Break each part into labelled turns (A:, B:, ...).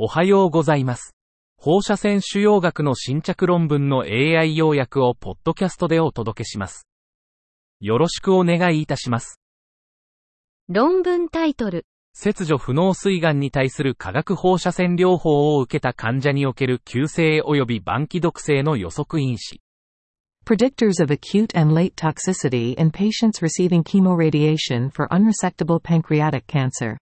A: おはようございます。放射線腫瘍学の新着論文の AI 要約をポッドキャストでお届けします。よろしくお願いいたします。
B: 論文タイトル、
A: 切除不能膵がんに対する化学放射線療法を受けた患者における急性及び晩期毒性の予測因子。
C: Predictors of acute and late toxicity in patients receiving chemoradiation for unresectable pancreatic cancer.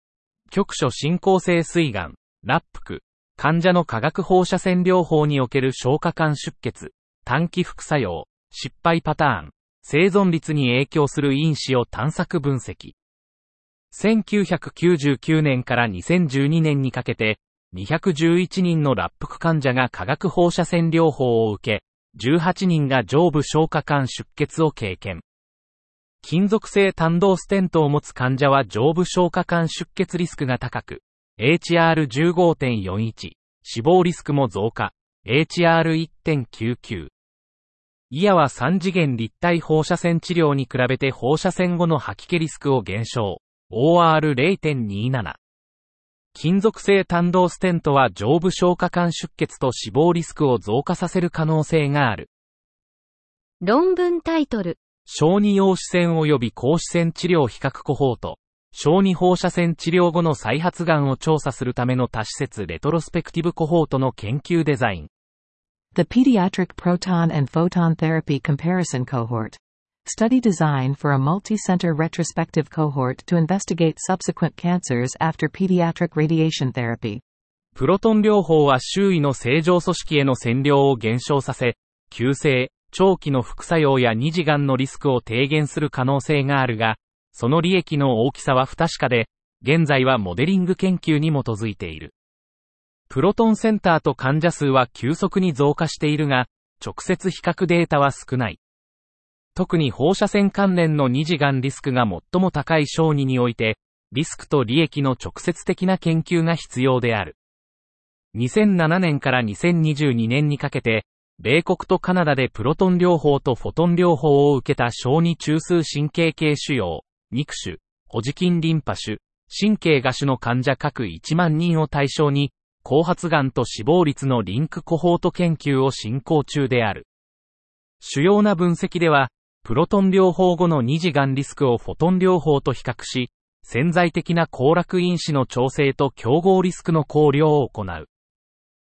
A: 局所進行性膵がん、ラップク、患者の化学放射線療法における消化管出血、短期副作用、失敗パターン、生存率に影響する因子を探索分析。1999年から2012年にかけて、211人のラップク患者が化学放射線療法を受け、18人が上部消化管出血を経験。金属性胆道ステントを持つ患者は上部消化管出血リスクが高く、HR15.41、死亡リスクも増加、HR1.99。イヤは3次元立体放射線治療に比べて放射線後の吐き気リスクを減少、OR0.27。金属性胆道ステントは上部消化管出血と死亡リスクを増加させる可能性がある。
B: 論文タイトル、
A: 小児陽子線及び高子線治療比較コホート、小児放射線治療後の再発がんを調査するための多施設レトロスペクティブコホートの研究デザイン。
C: The Pediatric Proton and Photon Therapy Comparison Cohort. Study design for a multi-center retrospective cohort to investigate subsequent cancers after pediatric radiation therapy.
A: プロトン療法は周囲の正常組織への占領を減少させ、急性、長期の副作用や二次癌のリスクを低減する可能性があるが、その利益の大きさは不確かで、現在はモデリング研究に基づいている。プロトンセンターと患者数は急速に増加しているが、直接比較データは少ない。特に放射線関連の二次癌リスクが最も高い小児において、リスクと利益の直接的な研究が必要である。2007年から2022年にかけて、米国とカナダでプロトン療法とフォトン療法を受けた小児中枢神経系腫瘍、肉腫、ホジキンリンパ腫、神経芽腫の患者各1万人を対象に、後発癌と死亡率のリンクコホート研究を進行中である。主要な分析では、プロトン療法後の二次癌リスクをフォトン療法と比較し、潜在的な行楽因子の調整と競合リスクの考慮を行う。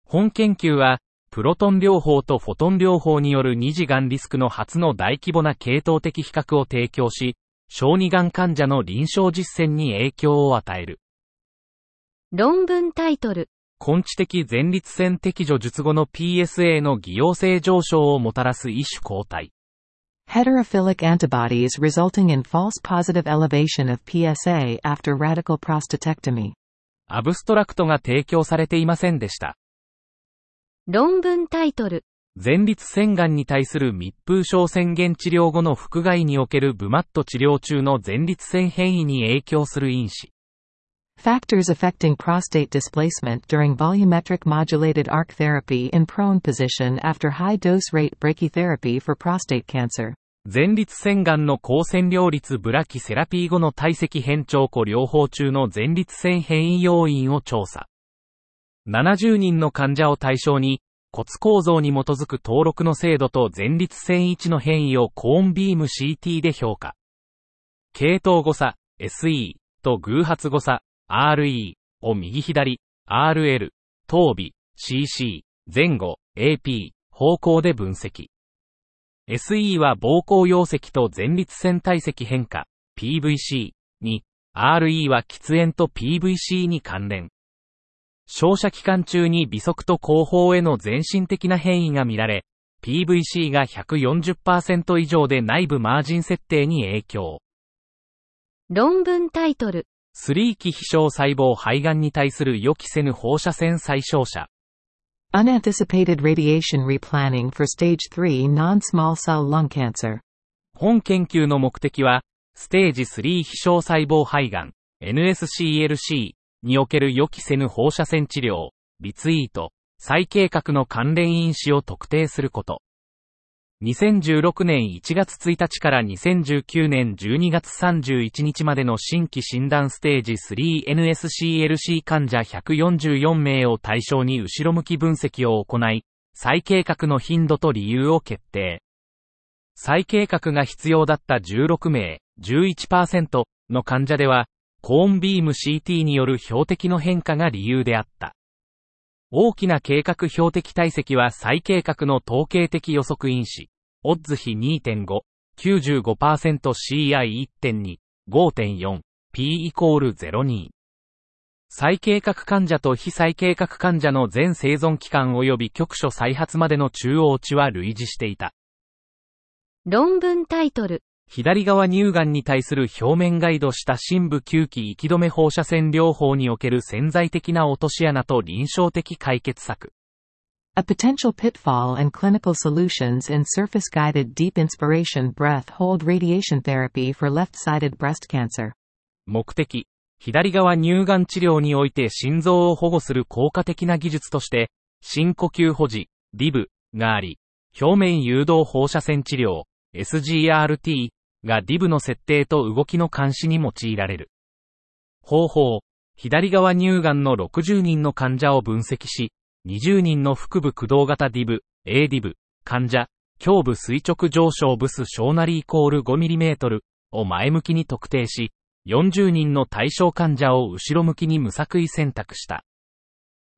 A: 本研究は、プロトン療法とフォトン療法による二次癌リスクの初の大規模な系統的比較を提供し、小児癌患者の臨床実践に影響を与える。
B: 論文タイトル、
A: 根治的前立腺摘除術後の PSA の偽陽性上昇をもたらす異種抗体。
C: Heterophilic antibodies resulting in false positive elevation of PSA after radical prostatectomy.
A: アブストラクトが提供されていませんでした。
B: 論文タイトル、
A: 前立腺がんに対する密封症宣言治療後の腹外におけるブマット治療中の前立腺変異に影響する因子。
C: Factors affecting prostate displacement during volumetric modulated arc therapy in prone position after high dose rate brachytherapy for prostate cancer.
A: 前立腺がんの高線量率ブラキセラピー後の体積変調庫療法中の前立腺変異要因を調査。70人の患者を対象に、骨構造に基づく登録の精度と前立腺位置の変異をコーンビーム CT で評価。系統誤差、SE と偶発誤差、RE を右左、RL、頭尾、CC、前後、AP、方向で分析。SE は膀胱溶石と前立腺体積変化、PVC に、RE は喫煙と PVC に関連。照射期間中に微速と後方への全身的な変異が見られ、PVC が140%以上で内部マージン設定に影響。
B: 論文タイトル、
A: 3期非小細胞肺がんに対する予期せぬ放射線再照射。
C: Unanticipated radiation replanning for stage 3 non-small cell lung cancer.
A: 本研究の目的は、ステージ3非小細胞肺がん、NSCLC における予期せぬ放射線治療、リツイート、再計画の関連因子を特定すること。2016年1月1日から2019年12月31日までの新規診断ステージ 3NSCLC 患者144名を対象に後ろ向き分析を行い、再計画の頻度と理由を決定。再計画が必要だった16名、11%の患者では、コーンビーム CT による標的の変化が理由であった。大きな計画標的体積は再計画の統計的予測因子、オッズ比2.5、95%CI1.2、5.4、P イコール02。再計画患者と非再計画患者の全生存期間及び局所再発までの中央値は類似していた。
B: 論文タイトル。
A: 左側乳がんに対する表面ガイドした深部吸気息止め放射線療法における潜在的な落とし穴と臨床的解決策。
C: A potential pitfall and clinical solutions in surface-guided deep inspiration breath hold radiation therapy for left-sided breast cancer.
A: 目的。左側乳がん治療において心臓を保護する効果的な技術として、深呼吸保持、DIV があり、表面誘導放射線治療、SGRT が DIV の設定と動きの監視に用いられる。方法、左側乳がんの60人の患者を分析し、20人の腹部駆動型 DIV、ADIV、患者、胸部垂直上昇ブス小なりイコール 5mm を前向きに特定し、40人の対象患者を後ろ向きに無作為選択した。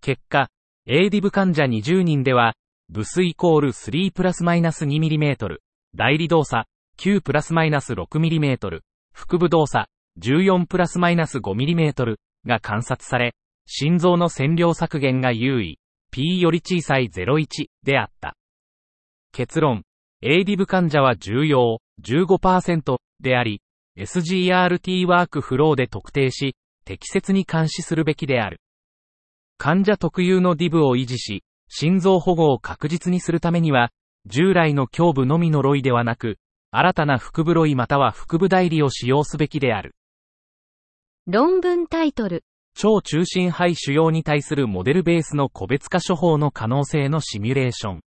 A: 結果、ADIV 患者20人では、ブスイコール3プラスマイナス 2mm、代理動作9プラスマイナス 6mm、腹部動作14プラスマイナス 5mm が観察され、心臓の線量削減が優位、P より小さい01であった。結論、ADIV 患者は重要15%であり、SGRT ワークフローで特定し、適切に監視するべきである。患者特有の DIV を維持し、心臓保護を確実にするためには、従来の胸部のみのロイではなく、新たな腹部ロイまたは腹部代理を使用すべきである。
B: 論文タイトル。
A: 超中心肺腫瘍に対するモデルベースの個別化処方の可能性のシミュレーション。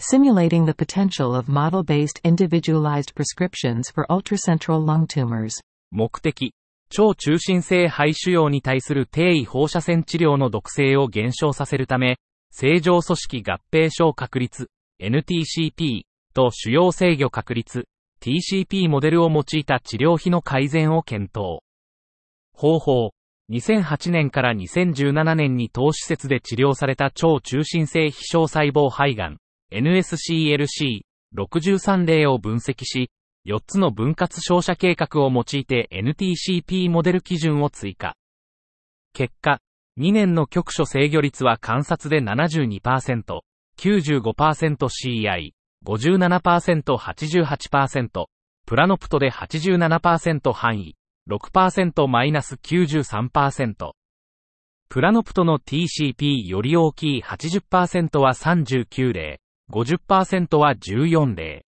C: Simulating the potential of model-based individualized prescriptions for ultracentral lung tumors.
A: 目的。超中心性肺腫瘍に対する低位放射線治療の毒性を減少させるため、正常組織合併症確率、NTCP と主要制御確率 TCP モデルを用いた治療費の改善を検討。方法。2008年から2017年に当施設で治療された超中心性非小細胞肺がん NSCLC63 例を分析し、4つの分割照射計画を用いて NTCP モデル基準を追加。結果、2年の局所制御率は観察で72%、95%CI、57%88%、プラノプトで87%範囲、6%マイナス93%。プラノプトの TCP より大きい80%は39例、50%は14例。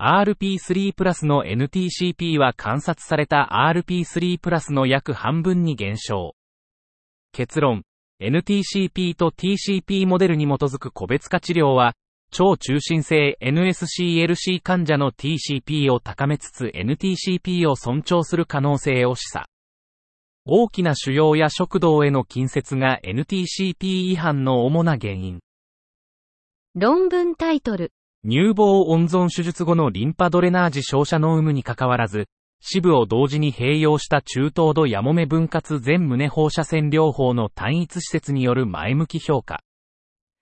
A: RP3 プラスの NTCP は観察された RP3 プラスの約半分に減少。結論、NTCP と TCP モデルに基づく個別化治療は、超中心性 NSCLC 患者の TCP を高めつつ NTCP を尊重する可能性を示唆。大きな腫瘍や食道への近接が NTCP 違反の主な原因。
B: 論文タイトル。
A: 乳房温存手術後のリンパドレナージ照射の有無にかかわらず、支部を同時に併用した中等度やもめ分割全胸放射線療法の単一施設による前向き評価。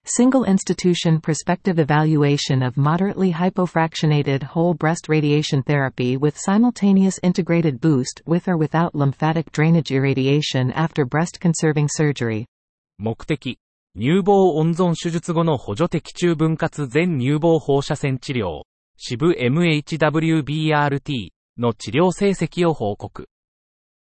C: Single institution prospective evaluation of moderately hypofractionated whole breast radiation therapy with simultaneous integrated boost with or without lymphatic drainage irradiation after breast conserving surgery.
A: 目的。乳房温存手術後の補助的中分割全乳房放射線治療、支部 MHWBRT の治療成績を報告。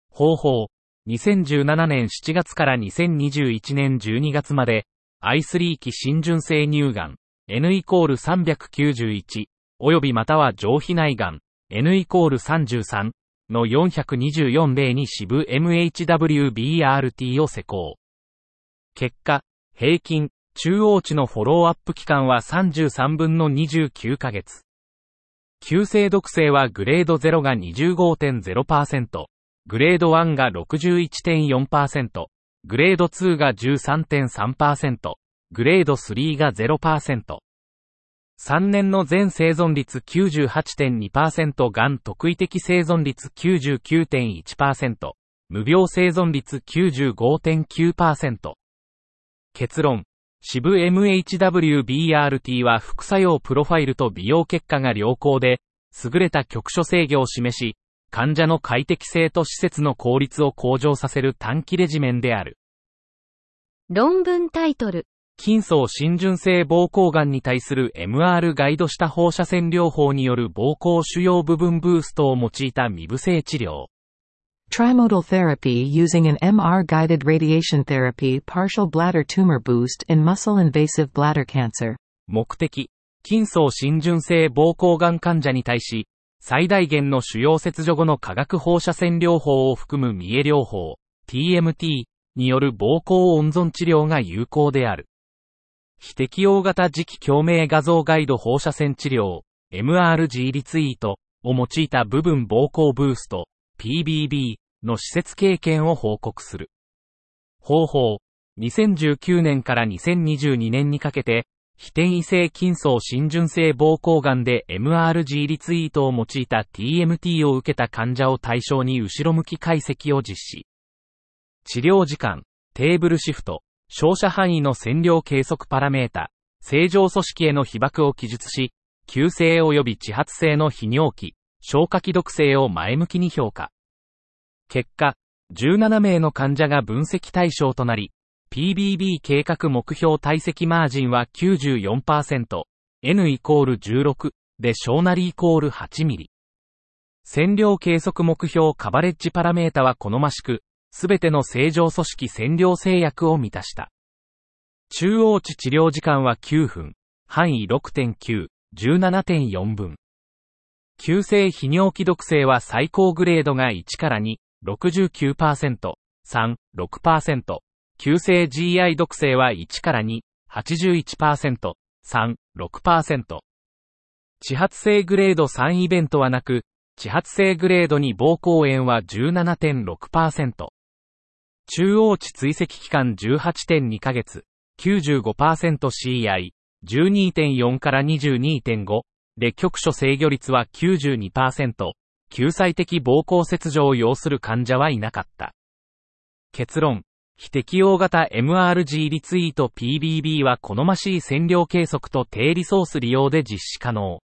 A: 方法。2017年7月から2021年12月まで、I3 期新純性乳がん N イコール391及びまたは上皮内がん N イコール33の424例に支部 MHWBRT を施行。結果、平均、中央値のフォローアップ期間は33分の29ヶ月。急性毒性はグレード0が25.0%、グレード1が61.4%、グレード2が13.3%、グレード3が0%。3年の全生存率98.2%がん特異的生存率99.1%、無病生存率95.9%。結論。支部 MHWBRT は副作用プロファイルと美容結果が良好で、優れた局所制御を示し、患者の快適性と施設の効率を向上させる短期レジメンである。
B: 論文タイトル。
A: 筋層浸潤性膀胱がんに対する MR ガイドした放射線療法による膀胱主要部分ブーストを用いた未部性治療。
C: Trimodal therapy using an MR-guided radiation therapy partial bladder tumor boost in muscle-invasive bladder cancer.
A: 目的、筋層浸潤性膀胱がん患者に対し、最大限の主要切除後の化学放射線療法を含む見え療法、TMT による膀胱温存治療が有効である。非適応型磁気共鳴画像ガイド放射線治療、MRG リツイートを用いた部分膀胱ブースト、PBB の施設経験を報告する。方法、2019年から2022年にかけて、非転移性筋層浸潤性膀胱がんで MRG リツイートを用いた TMT を受けた患者を対象に後ろ向き解析を実施。治療時間、テーブルシフト、照射範囲の線量計測パラメータ、正常組織への被爆を記述し、急性及び地発性の泌尿器、消化器毒性を前向きに評価。結果、17名の患者が分析対象となり、PBB 計画目標体積マージンは94%、N イコール16で小なりイコール8ミリ。線量計測目標カバレッジパラメータは好ましく、すべての正常組織線量制約を満たした。中央値治療時間は9分、範囲6.9、17.4分。急性泌尿器毒性は最高グレードが1から2、69%、3、6%。急性 GI 毒性は1から2、81%、3、6%。地発性グレード3イベントはなく、地発性グレード2膀胱炎は17.6%。中央値追跡期間18.2ヶ月、95%CI、12.4から22.5、で局所制御率は92%、救済的膀胱切除を要する患者はいなかった。結論、非適応型 MRG リツイート PBB は好ましい線量計測と低リソース利用で実施可能。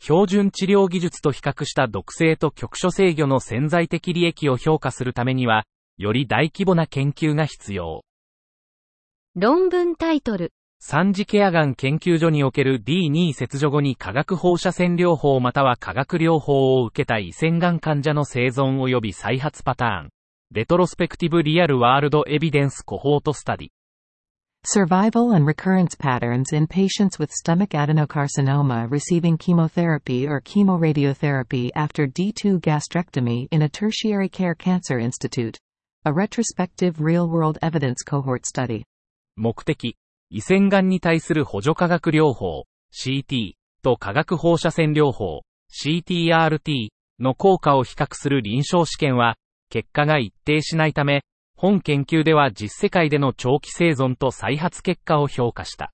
A: 標準治療技術と比較した毒性と局所制御の潜在的利益を評価するためには、より大規模な研究が必要。
B: 論文タイトル。
A: 三次ケアガン研究所における D2 切除後に化学放射線療法または化学療法を受けた胃腺がん患者の生存及び再発パターン。レトロスペクティブリアルワールドエビデンスコホートスタディ。
C: Survival and recurrence patterns in patients with stomach adenocarcinoma receiving chemotherapy or chemoradiotherapy after D2 gastrectomy in a tertiary care cancer institute. A retrospective real-world evidence cohort study.
A: 目的、胃腺がんに対する補助化学療法、CT と化学放射線療法、CTRT の効果を比較する臨床試験は、結果が一定しないため、本研究では実世界での長期生存と再発結果を評価した。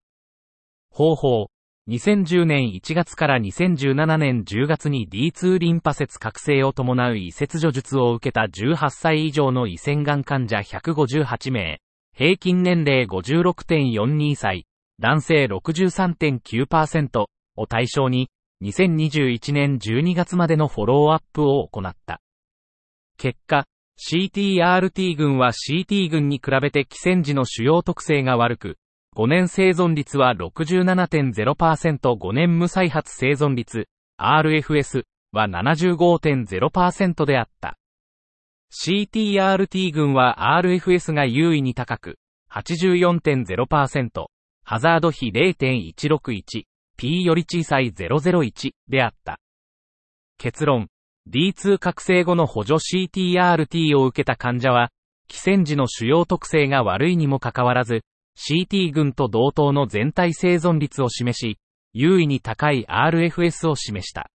A: 方法、2010年1月から2017年10月に D2 リンパ節覚醒を伴う移切除術を受けた18歳以上の胃腺がん患者158名、平均年齢56.42歳、男性63.9%を対象に、2021年12月までのフォローアップを行った。結果、CTRT 群は CT 群に比べて寄線時の主要特性が悪く、5年生存率は67.0%、5年無再発生存率、RFS は75.0%であった。CTRT 群は RFS が優位に高く、84.0%、ハザード比0.161、P より小さい001であった。結論、D2 覚醒後の補助 CTRT を受けた患者は、寄線時の主要特性が悪いにもかかわらず、CT 群と同等の全体生存率を示し、優位に高い RFS を示した。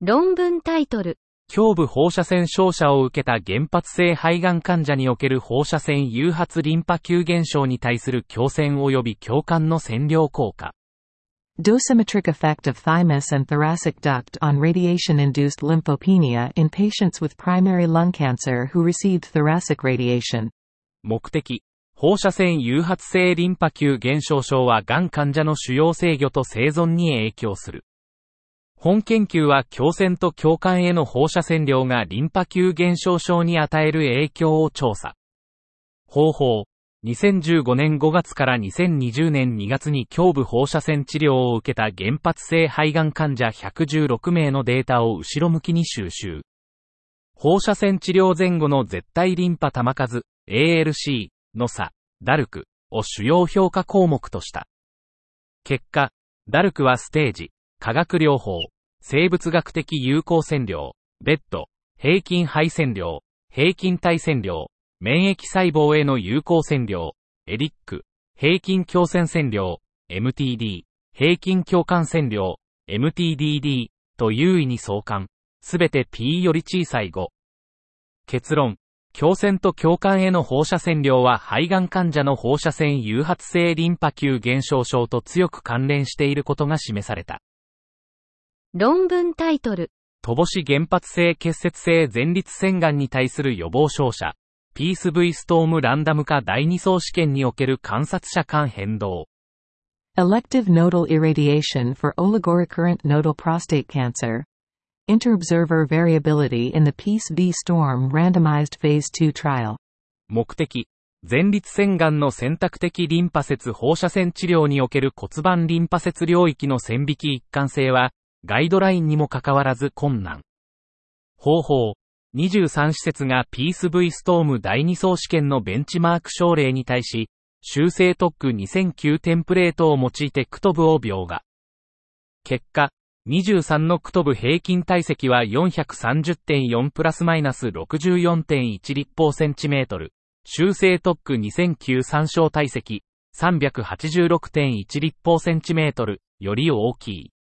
B: 論文タイトル。
A: 胸部放射線照射を受けた原発性肺がん患者における放射線誘発リンパ球減少に対する強線及び共感の占領効果。
C: Dosimetric effect of thymus and thoracic duct on radiation-induced lymphopenia in patients with primary lung cancer who received thoracic radiation.
A: 目的。放射線誘発性リンパ球減少症はがん患者の主要制御と生存に影響する。本研究は強線と共感への放射線量がリンパ球減少症に与える影響を調査。方法。2015年5月から2020年2月に胸部放射線治療を受けた原発性肺がん患者116名のデータを後ろ向きに収集。放射線治療前後の絶対リンパ玉数、ALC の差、ダルクを主要評価項目とした。結果、ダルクはステージ、化学療法、生物学的有効線量、ベッド、平均肺線量、平均体線量、免疫細胞への有効線量、エリック、平均強線線量、MTD、平均共感線量、MTDD と優位に相関、すべて P より小さい5。結論、強線と共感への放射線量は肺がん患者の放射線誘発性リンパ球減少症と強く関連していることが示された。
B: 論文タイトル。
A: 乏し原発性結節性前立腺がんに対する予防照射。ピース V ストームランダム化第2層試験における観察者間変動。
C: Elective nodal irradiation for oligorrecurrent nodal prostate cancer. Interobserver variability in the Peace V Storm randomized phase 2 trial.
A: 目的。前立腺がんの選択的リンパ節放射線治療における骨盤リンパ節領域の線引き一貫性は、ガイドラインにもかかわらず困難。方法。23施設がピース V ストーム第2層試験のベンチマーク症例に対し、修正特区2009テンプレートを用いてクトブを描画。結果、23のクトブ平均体積は430.4プラスマイナス64.1立方センチメートル。修正特区2009参照体積386.1立方センチメートルより大きい。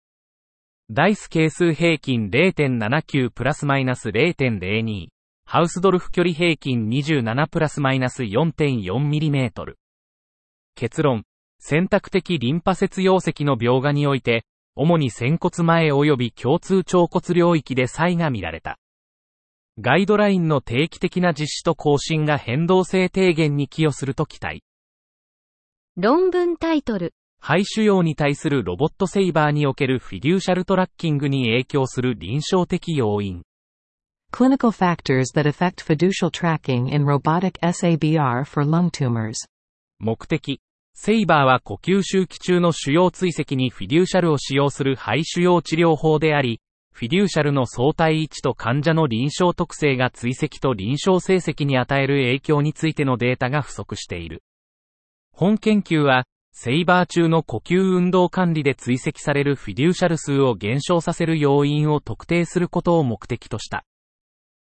A: ダイス係数平均0.79プラスマイナス0.02。ハウスドルフ距離平均27プラスマイナス 4.4mm。結論。選択的リンパ節溶石の描画において、主に仙骨前及び共通腸骨領域で差異が見られた。ガイドラインの定期的な実施と更新が変動性低減に寄与すると期待。
B: 論文タイトル。
A: 肺腫瘍に対するロボットセイバーにおけるフィデューシャルトラッキングに影響する臨床的要因。
C: Clinical factors that affect fiducial tracking in robotic SABR for lung tumors.
A: 目的。セイバーは呼吸周期中の腫瘍追跡にフィデューシャルを使用する肺腫瘍治療法であり、フィデューシャルの相対位置と患者の臨床特性が追跡と臨床成績に与える影響についてのデータが不足している。本研究は、セイバー中の呼吸運動管理で追跡されるフィデューシャル数を減少させる要因を特定することを目的とした。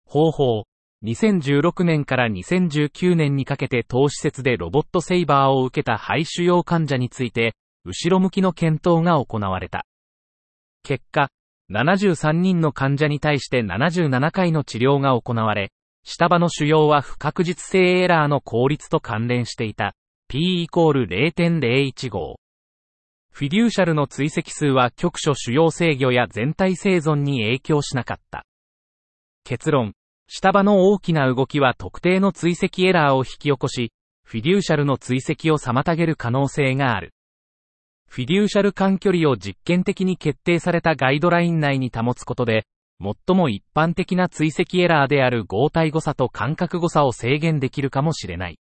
A: 方法。2016年から2019年にかけて当施設でロボットセイバーを受けた肺腫瘍患者について、後ろ向きの検討が行われた。結果、73人の患者に対して77回の治療が行われ、下場の腫瘍は不確実性エラーの効率と関連していた。P イコール0.015。フィデューシャルの追跡数は局所主要制御や全体生存に影響しなかった。結論。下場の大きな動きは特定の追跡エラーを引き起こし、フィデューシャルの追跡を妨げる可能性がある。フィデューシャル間距離を実験的に決定されたガイドライン内に保つことで、最も一般的な追跡エラーである合体誤差と間隔誤差を制限できるかもしれない。